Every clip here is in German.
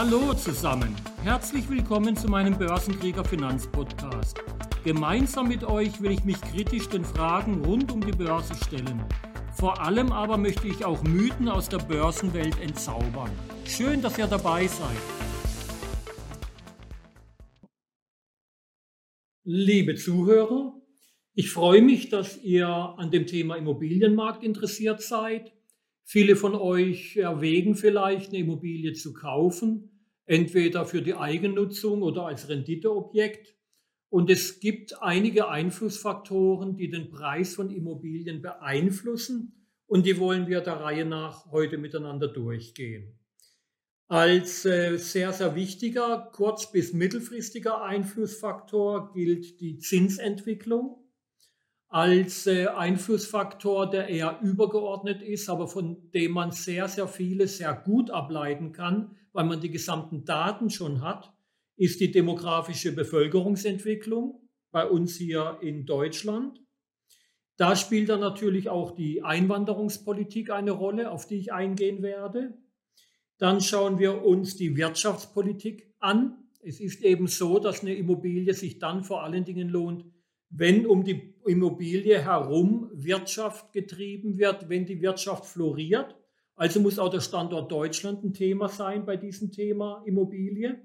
Hallo zusammen, herzlich willkommen zu meinem Börsenkrieger Finanzpodcast. Gemeinsam mit euch will ich mich kritisch den Fragen rund um die Börse stellen. Vor allem aber möchte ich auch Mythen aus der Börsenwelt entzaubern. Schön, dass ihr dabei seid. Liebe Zuhörer, ich freue mich, dass ihr an dem Thema Immobilienmarkt interessiert seid. Viele von euch erwägen vielleicht, eine Immobilie zu kaufen, entweder für die Eigennutzung oder als Renditeobjekt. Und es gibt einige Einflussfaktoren, die den Preis von Immobilien beeinflussen. Und die wollen wir der Reihe nach heute miteinander durchgehen. Als äh, sehr, sehr wichtiger kurz- bis mittelfristiger Einflussfaktor gilt die Zinsentwicklung als äh, Einflussfaktor, der eher übergeordnet ist, aber von dem man sehr, sehr vieles sehr gut ableiten kann, weil man die gesamten Daten schon hat, ist die demografische Bevölkerungsentwicklung bei uns hier in Deutschland. Da spielt dann natürlich auch die Einwanderungspolitik eine Rolle, auf die ich eingehen werde. Dann schauen wir uns die Wirtschaftspolitik an. Es ist eben so, dass eine Immobilie sich dann vor allen Dingen lohnt, wenn um die Immobilie herum Wirtschaft getrieben wird, wenn die Wirtschaft floriert. Also muss auch der Standort Deutschland ein Thema sein bei diesem Thema Immobilie.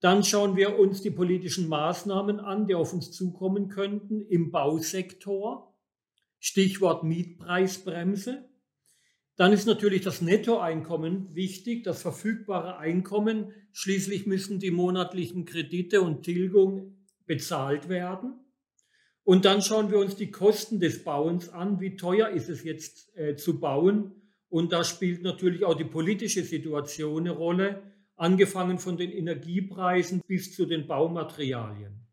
Dann schauen wir uns die politischen Maßnahmen an, die auf uns zukommen könnten im Bausektor. Stichwort Mietpreisbremse. Dann ist natürlich das Nettoeinkommen wichtig, das verfügbare Einkommen. Schließlich müssen die monatlichen Kredite und Tilgung bezahlt werden. Und dann schauen wir uns die Kosten des Bauens an. Wie teuer ist es jetzt äh, zu bauen? Und da spielt natürlich auch die politische Situation eine Rolle, angefangen von den Energiepreisen bis zu den Baumaterialien.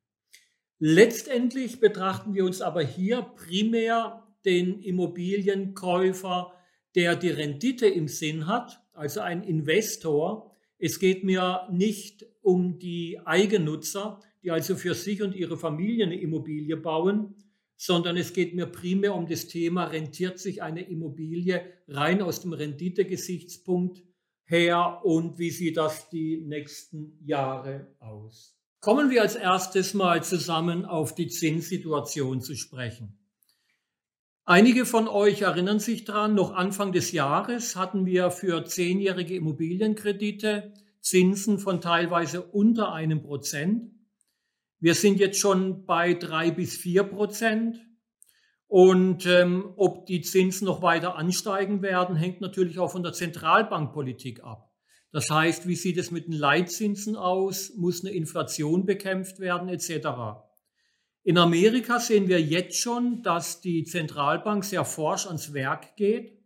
Letztendlich betrachten wir uns aber hier primär den Immobilienkäufer der die Rendite im Sinn hat, also ein Investor. Es geht mir nicht um die Eigennutzer, die also für sich und ihre Familie eine Immobilie bauen, sondern es geht mir primär um das Thema, rentiert sich eine Immobilie rein aus dem Renditegesichtspunkt her und wie sieht das die nächsten Jahre aus. Kommen wir als erstes mal zusammen auf die Zinssituation zu sprechen. Einige von euch erinnern sich daran, noch Anfang des Jahres hatten wir für zehnjährige Immobilienkredite Zinsen von teilweise unter einem Prozent. Wir sind jetzt schon bei drei bis vier Prozent. Und ähm, ob die Zinsen noch weiter ansteigen werden, hängt natürlich auch von der Zentralbankpolitik ab. Das heißt, wie sieht es mit den Leitzinsen aus? Muss eine Inflation bekämpft werden etc. In Amerika sehen wir jetzt schon, dass die Zentralbank sehr forsch ans Werk geht.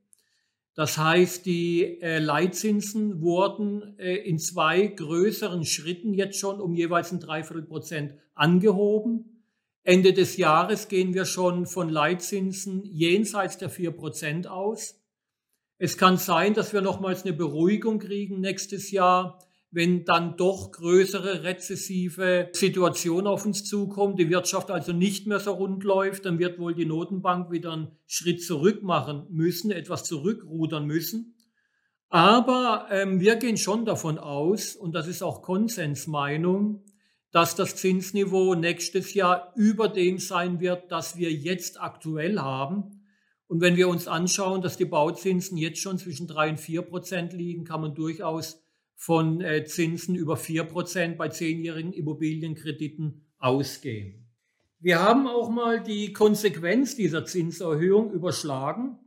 Das heißt, die äh, Leitzinsen wurden äh, in zwei größeren Schritten jetzt schon um jeweils ein Dreiviertel Prozent angehoben. Ende des Jahres gehen wir schon von Leitzinsen jenseits der vier Prozent aus. Es kann sein, dass wir nochmals eine Beruhigung kriegen nächstes Jahr wenn dann doch größere rezessive Situationen auf uns zukommen, die Wirtschaft also nicht mehr so rund läuft, dann wird wohl die Notenbank wieder einen Schritt zurück machen müssen, etwas zurückrudern müssen. Aber ähm, wir gehen schon davon aus, und das ist auch Konsensmeinung, dass das Zinsniveau nächstes Jahr über dem sein wird, das wir jetzt aktuell haben. Und wenn wir uns anschauen, dass die Bauzinsen jetzt schon zwischen drei und vier Prozent liegen, kann man durchaus von äh, Zinsen über 4% bei zehnjährigen Immobilienkrediten ausgehen. Wir haben auch mal die Konsequenz dieser Zinserhöhung überschlagen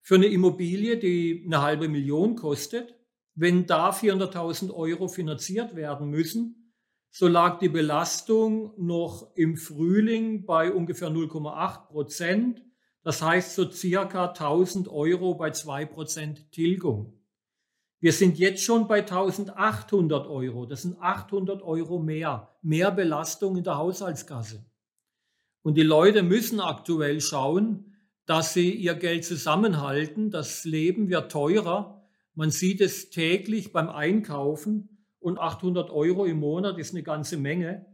für eine Immobilie, die eine halbe Million kostet. Wenn da 400.000 Euro finanziert werden müssen, so lag die Belastung noch im Frühling bei ungefähr 0,8 Prozent. Das heißt so circa 1000 Euro bei 2 Prozent Tilgung. Wir sind jetzt schon bei 1800 Euro. Das sind 800 Euro mehr. Mehr Belastung in der Haushaltskasse. Und die Leute müssen aktuell schauen, dass sie ihr Geld zusammenhalten. Das Leben wird teurer. Man sieht es täglich beim Einkaufen. Und 800 Euro im Monat ist eine ganze Menge.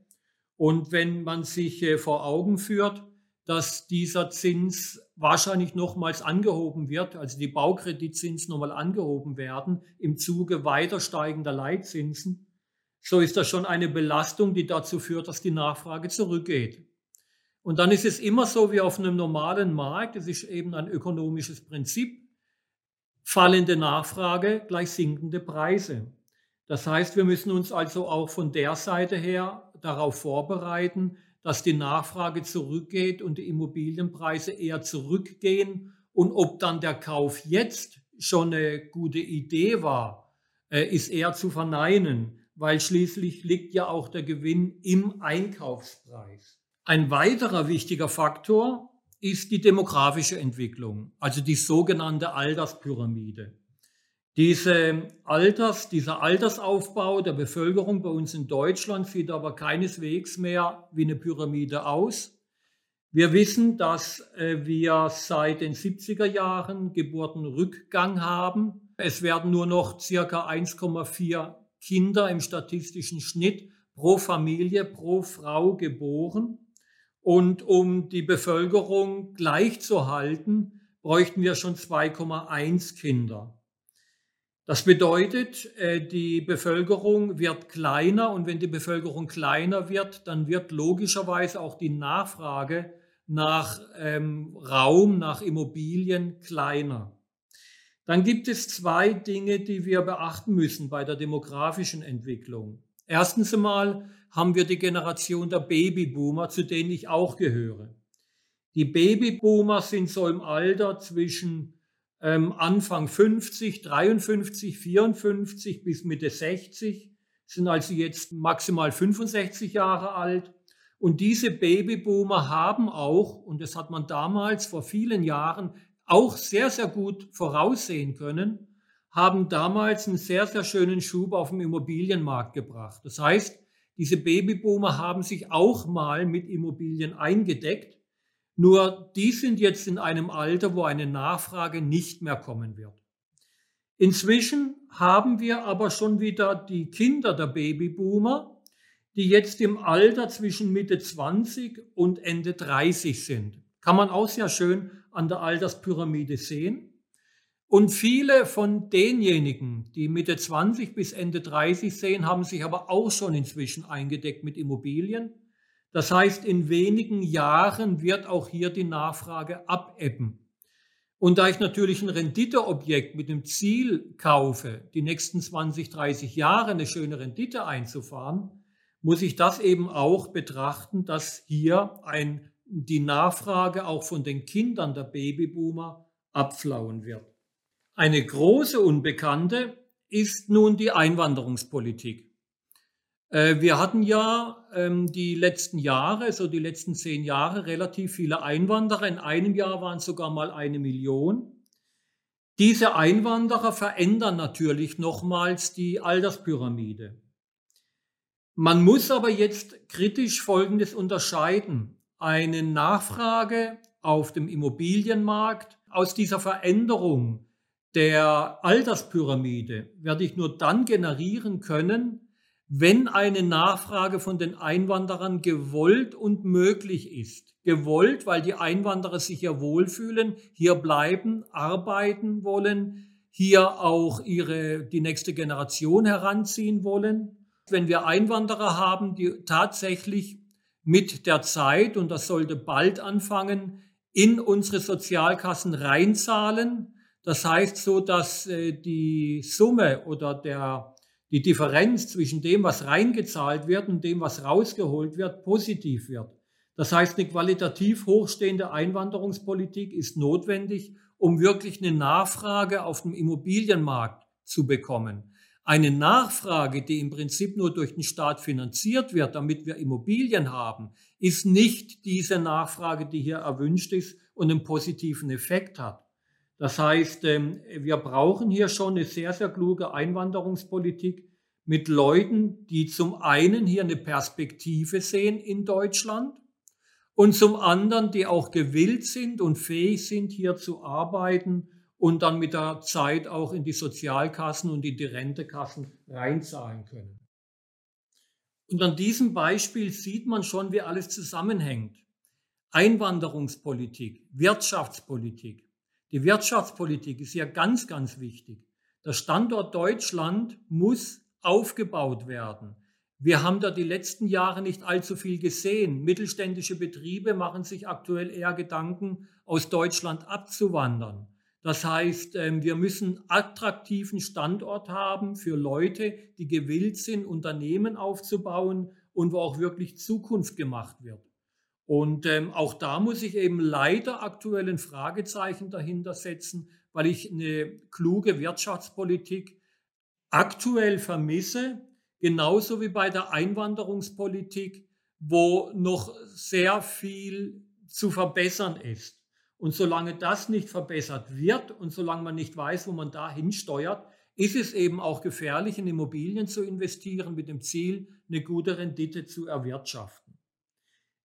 Und wenn man sich äh, vor Augen führt, dass dieser Zins wahrscheinlich nochmals angehoben wird, also die Baukreditzinsen nochmal angehoben werden im Zuge weiter steigender Leitzinsen, so ist das schon eine Belastung, die dazu führt, dass die Nachfrage zurückgeht. Und dann ist es immer so wie auf einem normalen Markt, es ist eben ein ökonomisches Prinzip, fallende Nachfrage gleich sinkende Preise. Das heißt, wir müssen uns also auch von der Seite her darauf vorbereiten, dass die Nachfrage zurückgeht und die Immobilienpreise eher zurückgehen. Und ob dann der Kauf jetzt schon eine gute Idee war, äh, ist eher zu verneinen, weil schließlich liegt ja auch der Gewinn im Einkaufspreis. Ein weiterer wichtiger Faktor ist die demografische Entwicklung, also die sogenannte Alterspyramide. Diese Alters, dieser Altersaufbau der Bevölkerung bei uns in Deutschland sieht aber keineswegs mehr wie eine Pyramide aus. Wir wissen, dass äh, wir seit den 70er Jahren Geburtenrückgang haben. Es werden nur noch circa 1,4 Kinder im statistischen Schnitt pro Familie, pro Frau geboren. Und um die Bevölkerung gleich zu halten, bräuchten wir schon 2,1 Kinder. Das bedeutet, äh, die Bevölkerung wird kleiner und wenn die Bevölkerung kleiner wird, dann wird logischerweise auch die Nachfrage nach ähm, Raum, nach Immobilien kleiner. Dann gibt es zwei Dinge, die wir beachten müssen bei der demografischen Entwicklung. Erstens einmal haben wir die Generation der Babyboomer, zu denen ich auch gehöre. Die Babyboomer sind so im Alter zwischen ähm, Anfang 50, 53, 54 bis Mitte 60, sind also jetzt maximal 65 Jahre alt. Und diese Babyboomer haben auch, und das hat man damals vor vielen Jahren auch sehr, sehr gut voraussehen können, haben damals einen sehr, sehr schönen Schub auf dem Immobilienmarkt gebracht. Das heißt, diese Babyboomer haben sich auch mal mit Immobilien eingedeckt nur die sind jetzt in einem Alter, wo eine Nachfrage nicht mehr kommen wird. Inzwischen haben wir aber schon wieder die Kinder der Babyboomer, die jetzt im Alter zwischen Mitte 20 und Ende 30 sind. Kann man auch sehr schön an der Alterspyramide sehen. Und viele von denjenigen, die Mitte 20 bis Ende 30 sehen, haben sich aber auch schon inzwischen eingedeckt mit Immobilien. Das heißt, in wenigen Jahren wird auch hier die Nachfrage abebben. Und da ich natürlich ein Renditeobjekt mit dem Ziel kaufe, die nächsten 20, 30 Jahre eine schöne Rendite einzufahren, muss ich das eben auch betrachten, dass hier ein, die Nachfrage auch von den Kindern der Babyboomer abflauen wird. Eine große Unbekannte ist nun die Einwanderungspolitik. Äh, wir hatten ja ähm, die letzten Jahre, so die letzten zehn Jahre, relativ viele Einwanderer. In einem Jahr waren es sogar mal eine Million. Diese Einwanderer verändern natürlich nochmals die Alterspyramide. Man muss aber jetzt kritisch Folgendes unterscheiden. Eine Nachfrage auf dem Immobilienmarkt aus dieser Veränderung der Alterspyramide werde ich nur dann generieren können, wenn eine Nachfrage von den Einwanderern gewollt und möglich ist. Gewollt, weil die Einwanderer sich ja wohlfühlen, hier bleiben, arbeiten wollen, hier auch ihre, die nächste Generation heranziehen wollen. Wenn wir Einwanderer haben, die tatsächlich mit der Zeit, und das sollte bald anfangen, in unsere Sozialkassen reinzahlen, das heißt so, dass äh, die Summe oder der die Differenz zwischen dem, was reingezahlt wird und dem, was rausgeholt wird, positiv wird. Das heißt, eine qualitativ hochstehende Einwanderungspolitik ist notwendig, um wirklich eine Nachfrage auf dem Immobilienmarkt zu bekommen. Eine Nachfrage, die im Prinzip nur durch den Staat finanziert wird, damit wir Immobilien haben, ist nicht diese Nachfrage, die hier erwünscht ist und einen positiven Effekt hat. Das heißt, ähm, wir brauchen hier schon eine sehr, sehr kluge Einwanderungspolitik mit Leuten, die zum einen hier eine Perspektive sehen in Deutschland und zum anderen, die auch gewillt sind und fähig sind, hier zu arbeiten und dann mit der Zeit auch in die Sozialkassen und in die Rentekassen reinzahlen können. Und an diesem Beispiel sieht man schon, wie alles zusammenhängt. Einwanderungspolitik, Wirtschaftspolitik. Die Wirtschaftspolitik ist ja ganz, ganz wichtig. Der Standort Deutschland muss aufgebaut werden. Wir haben da die letzten Jahre nicht allzu viel gesehen. Mittelständische Betriebe machen sich aktuell eher Gedanken, aus Deutschland abzuwandern. Das heißt, ähm, wir müssen attraktiven Standort haben für Leute, die gewillt sind, Unternehmen aufzubauen und wo auch wirklich Zukunft gemacht wird. Und ähm, auch da muss ich eben leider aktuell ein Fragezeichen dahinter setzen, weil ich eine kluge Wirtschaftspolitik aktuell vermisse, genauso wie bei der Einwanderungspolitik, wo noch sehr viel zu verbessern ist. Und solange das nicht verbessert wird und solange man nicht weiß, wo man da hinsteuert, ist es eben auch gefährlich, in Immobilien zu investieren mit dem Ziel, eine gute Rendite zu erwirtschaften.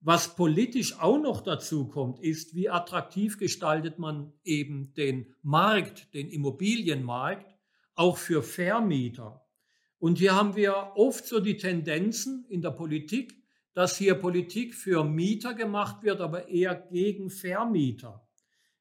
Was politisch auch noch dazu kommt, ist, wie attraktiv gestaltet man eben den Markt, den Immobilienmarkt, auch für Vermieter. Und hier haben wir oft so die Tendenzen in der Politik, dass hier Politik für Mieter gemacht wird, aber eher gegen Vermieter.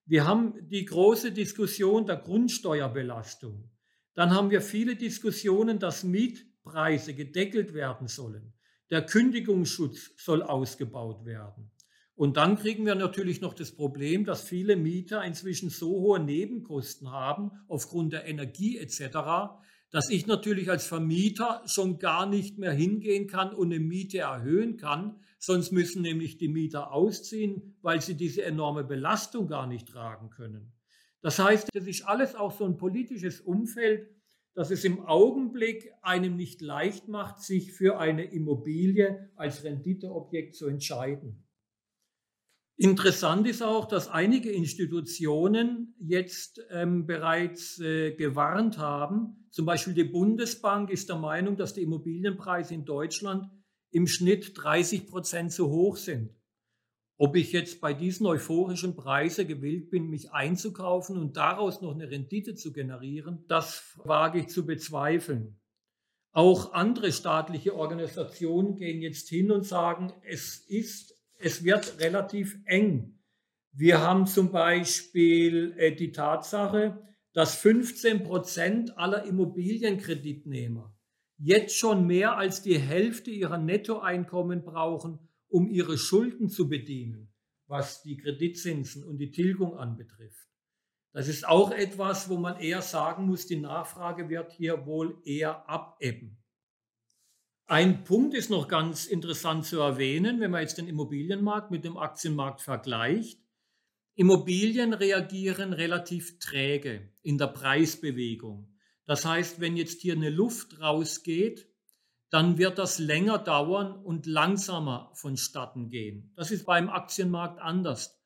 Wir haben die große Diskussion der Grundsteuerbelastung. Dann haben wir viele Diskussionen, dass Mietpreise gedeckelt werden sollen. Der Kündigungsschutz soll ausgebaut werden. Und dann kriegen wir natürlich noch das Problem, dass viele Mieter inzwischen so hohe Nebenkosten haben aufgrund der Energie etc., dass ich natürlich als Vermieter schon gar nicht mehr hingehen kann und eine Miete erhöhen kann. Sonst müssen nämlich die Mieter ausziehen, weil sie diese enorme Belastung gar nicht tragen können. Das heißt, es ist alles auch so ein politisches Umfeld, das es im Augenblick einem nicht leicht macht, sich für eine Immobilie als Renditeobjekt zu entscheiden. Interessant ist auch, dass einige Institutionen jetzt ähm, bereits äh, gewarnt haben. Zum Beispiel die Bundesbank ist der Meinung, dass die Immobilienpreise in Deutschland im Schnitt 30 Prozent zu hoch sind. Ob ich jetzt bei diesen euphorischen Preisen gewillt bin, mich einzukaufen und daraus noch eine Rendite zu generieren, das wage ich zu bezweifeln. Auch andere staatliche Organisationen gehen jetzt hin und sagen, es ist es wird relativ eng. Wir haben zum Beispiel äh, die Tatsache, dass 15 Prozent aller Immobilienkreditnehmer jetzt schon mehr als die Hälfte ihrer Nettoeinkommen brauchen, um ihre Schulden zu bedienen, was die Kreditzinsen und die Tilgung anbetrifft. Das ist auch etwas, wo man eher sagen muss, die Nachfrage wird hier wohl eher abebben. Ein Punkt ist noch ganz interessant zu erwähnen, wenn man jetzt den Immobilienmarkt mit dem Aktienmarkt vergleicht. Immobilien reagieren relativ träge in der Preisbewegung. Das heißt, wenn jetzt hier eine Luft rausgeht, dann wird das länger dauern und langsamer vonstatten gehen. Das ist beim Aktienmarkt anders.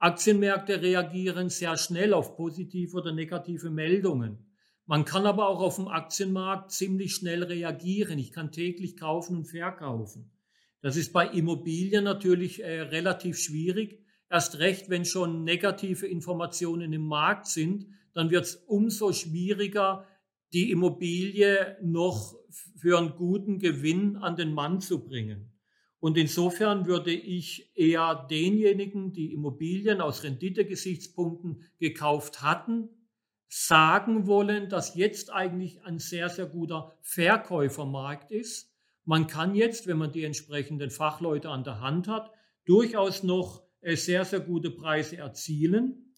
Aktienmärkte reagieren sehr schnell auf positive oder negative Meldungen. Man kann aber auch auf dem Aktienmarkt ziemlich schnell reagieren. Ich kann täglich kaufen und verkaufen. Das ist bei Immobilien natürlich äh, relativ schwierig. Erst recht, wenn schon negative Informationen im Markt sind, dann wird es umso schwieriger, die Immobilie noch für einen guten Gewinn an den Mann zu bringen. Und insofern würde ich eher denjenigen, die Immobilien aus Renditegesichtspunkten gekauft hatten, sagen wollen, dass jetzt eigentlich ein sehr, sehr guter Verkäufermarkt ist. Man kann jetzt, wenn man die entsprechenden Fachleute an der Hand hat, durchaus noch äh, sehr, sehr gute Preise erzielen.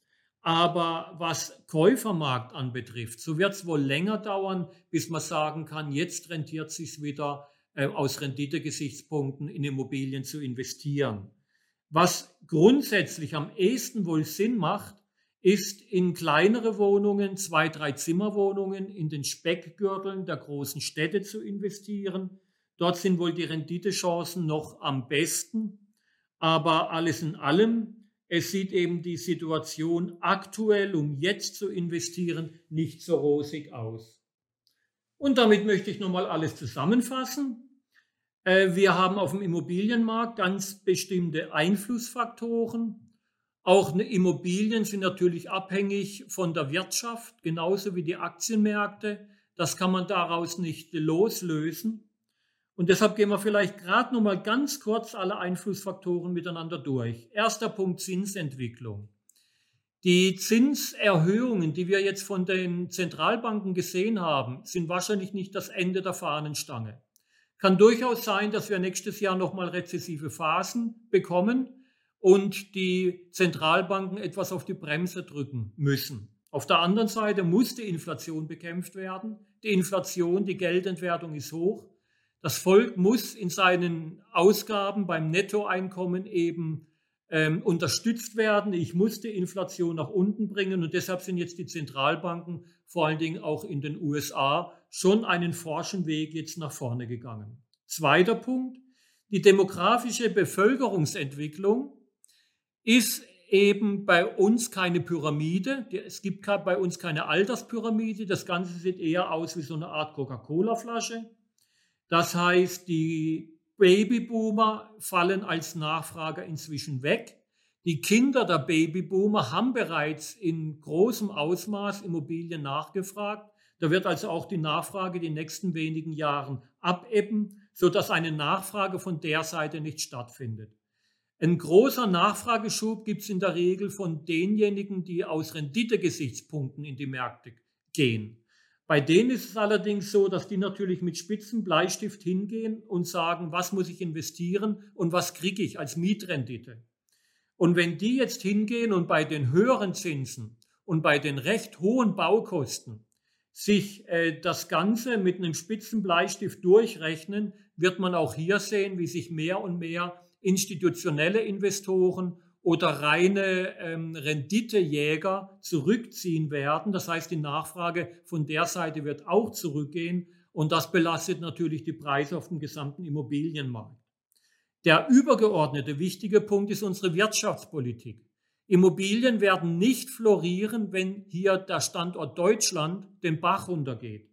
Aber was Käufermarkt anbetrifft, so wird es wohl länger dauern, bis man sagen kann, jetzt rentiert es sich wieder äh, aus Renditegesichtspunkten in Immobilien zu investieren. Was grundsätzlich am ehesten wohl Sinn macht, ist in kleinere Wohnungen, zwei, drei Zimmerwohnungen in den Speckgürteln der großen Städte zu investieren. Dort sind wohl die Renditechancen noch am besten. Aber alles in allem, es sieht eben die Situation aktuell, um jetzt zu investieren, nicht so rosig aus. Und damit möchte ich nochmal alles zusammenfassen. Äh, wir haben auf dem Immobilienmarkt ganz bestimmte Einflussfaktoren. Auch Immobilien sind natürlich abhängig von der Wirtschaft, genauso wie die Aktienmärkte. Das kann man daraus nicht loslösen. Und deshalb gehen wir vielleicht gerade noch mal ganz kurz alle Einflussfaktoren miteinander durch. Erster Punkt Zinsentwicklung. Die Zinserhöhungen, die wir jetzt von den Zentralbanken gesehen haben, sind wahrscheinlich nicht das Ende der Fahnenstange. Kann durchaus sein, dass wir nächstes Jahr nochmal rezessive Phasen bekommen und die Zentralbanken etwas auf die Bremse drücken müssen. Auf der anderen Seite muss die Inflation bekämpft werden. Die Inflation, die Geldentwertung ist hoch. Das Volk muss in seinen Ausgaben beim Nettoeinkommen eben ähm, unterstützt werden. Ich muss die Inflation nach unten bringen und deshalb sind jetzt die Zentralbanken vor allen Dingen auch in den USA schon einen forschen Weg jetzt nach vorne gegangen. Zweiter Punkt, die demografische Bevölkerungsentwicklung ist eben bei uns keine Pyramide. Es gibt bei uns keine Alterspyramide. Das Ganze sieht eher aus wie so eine Art Coca-Cola-Flasche. Das heißt, die Babyboomer fallen als Nachfrager inzwischen weg. Die Kinder der Babyboomer haben bereits in großem Ausmaß Immobilien nachgefragt. Da wird also auch die Nachfrage die nächsten wenigen Jahren abebben, sodass eine Nachfrage von der Seite nicht stattfindet. Ein großer Nachfrageschub gibt es in der Regel von denjenigen, die aus Renditegesichtspunkten in die Märkte gehen. Bei denen ist es allerdings so, dass die natürlich mit spitzen Bleistift hingehen und sagen, was muss ich investieren und was kriege ich als Mietrendite. Und wenn die jetzt hingehen und bei den höheren Zinsen und bei den recht hohen Baukosten sich äh, das Ganze mit einem spitzen Bleistift durchrechnen, wird man auch hier sehen, wie sich mehr und mehr institutionelle Investoren oder reine ähm, Renditejäger zurückziehen werden. Das heißt, die Nachfrage von der Seite wird auch zurückgehen und das belastet natürlich die Preise auf dem gesamten Immobilienmarkt. Der übergeordnete wichtige Punkt ist unsere Wirtschaftspolitik. Immobilien werden nicht florieren, wenn hier der Standort Deutschland den Bach runtergeht.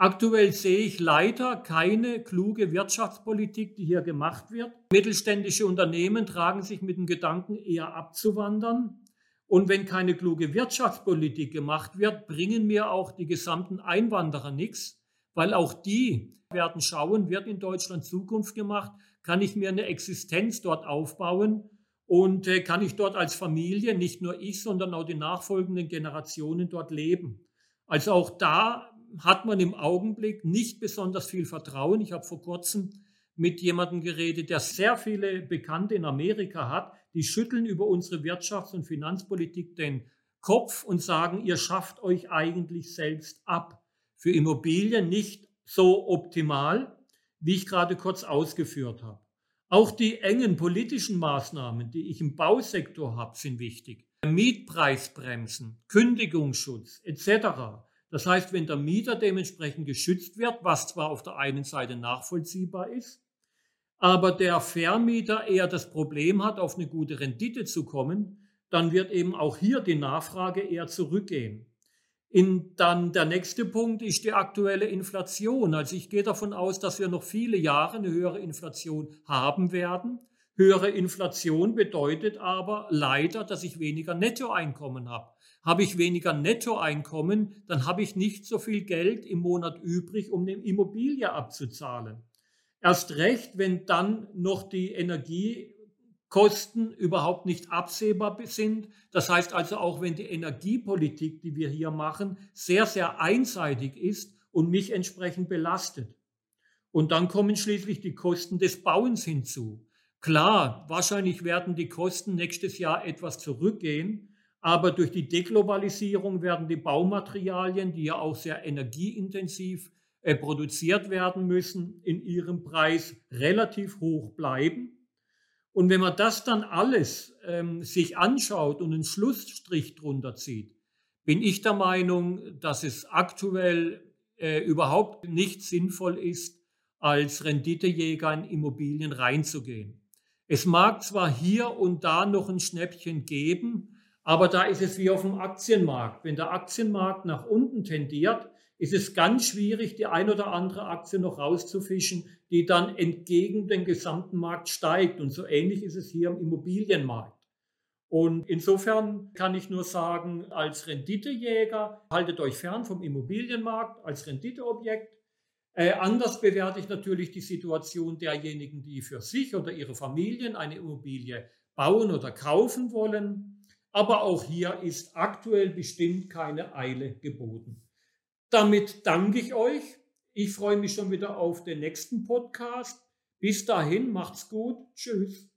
Aktuell sehe ich leider keine kluge Wirtschaftspolitik, die hier gemacht wird. Mittelständische Unternehmen tragen sich mit dem Gedanken, eher abzuwandern. Und wenn keine kluge Wirtschaftspolitik gemacht wird, bringen mir auch die gesamten Einwanderer nichts, weil auch die werden schauen, wird in Deutschland Zukunft gemacht, kann ich mir eine Existenz dort aufbauen und äh, kann ich dort als Familie, nicht nur ich, sondern auch die nachfolgenden Generationen dort leben. Also auch da hat man im Augenblick nicht besonders viel Vertrauen. Ich habe vor kurzem mit jemandem geredet, der sehr viele Bekannte in Amerika hat, die schütteln über unsere Wirtschafts- und Finanzpolitik den Kopf und sagen, ihr schafft euch eigentlich selbst ab. Für Immobilien nicht so optimal, wie ich gerade kurz ausgeführt habe. Auch die engen politischen Maßnahmen, die ich im Bausektor habe, sind wichtig. Mietpreisbremsen, Kündigungsschutz etc. Das heißt, wenn der Mieter dementsprechend geschützt wird, was zwar auf der einen Seite nachvollziehbar ist, aber der Vermieter eher das Problem hat, auf eine gute Rendite zu kommen, dann wird eben auch hier die Nachfrage eher zurückgehen. In, dann der nächste Punkt ist die aktuelle Inflation. Also ich gehe davon aus, dass wir noch viele Jahre eine höhere Inflation haben werden. Höhere Inflation bedeutet aber leider, dass ich weniger Nettoeinkommen habe. Habe ich weniger Nettoeinkommen, dann habe ich nicht so viel Geld im Monat übrig, um eine Immobilie abzuzahlen. Erst recht, wenn dann noch die Energiekosten überhaupt nicht absehbar sind. Das heißt also auch, wenn die Energiepolitik, die wir hier machen, sehr, sehr einseitig ist und mich entsprechend belastet. Und dann kommen schließlich die Kosten des Bauens hinzu. Klar, wahrscheinlich werden die Kosten nächstes Jahr etwas zurückgehen, aber durch die Deglobalisierung werden die Baumaterialien, die ja auch sehr energieintensiv äh, produziert werden müssen, in ihrem Preis relativ hoch bleiben. Und wenn man das dann alles ähm, sich anschaut und einen Schlussstrich drunter zieht, bin ich der Meinung, dass es aktuell äh, überhaupt nicht sinnvoll ist, als Renditejäger in Immobilien reinzugehen. Es mag zwar hier und da noch ein Schnäppchen geben, aber da ist es wie auf dem Aktienmarkt. Wenn der Aktienmarkt nach unten tendiert, ist es ganz schwierig, die ein oder andere Aktie noch rauszufischen, die dann entgegen dem gesamten Markt steigt. Und so ähnlich ist es hier im Immobilienmarkt. Und insofern kann ich nur sagen, als Renditejäger haltet euch fern vom Immobilienmarkt als Renditeobjekt. Äh, anders bewerte ich natürlich die Situation derjenigen, die für sich oder ihre Familien eine Immobilie bauen oder kaufen wollen. Aber auch hier ist aktuell bestimmt keine Eile geboten. Damit danke ich euch. Ich freue mich schon wieder auf den nächsten Podcast. Bis dahin, macht's gut. Tschüss.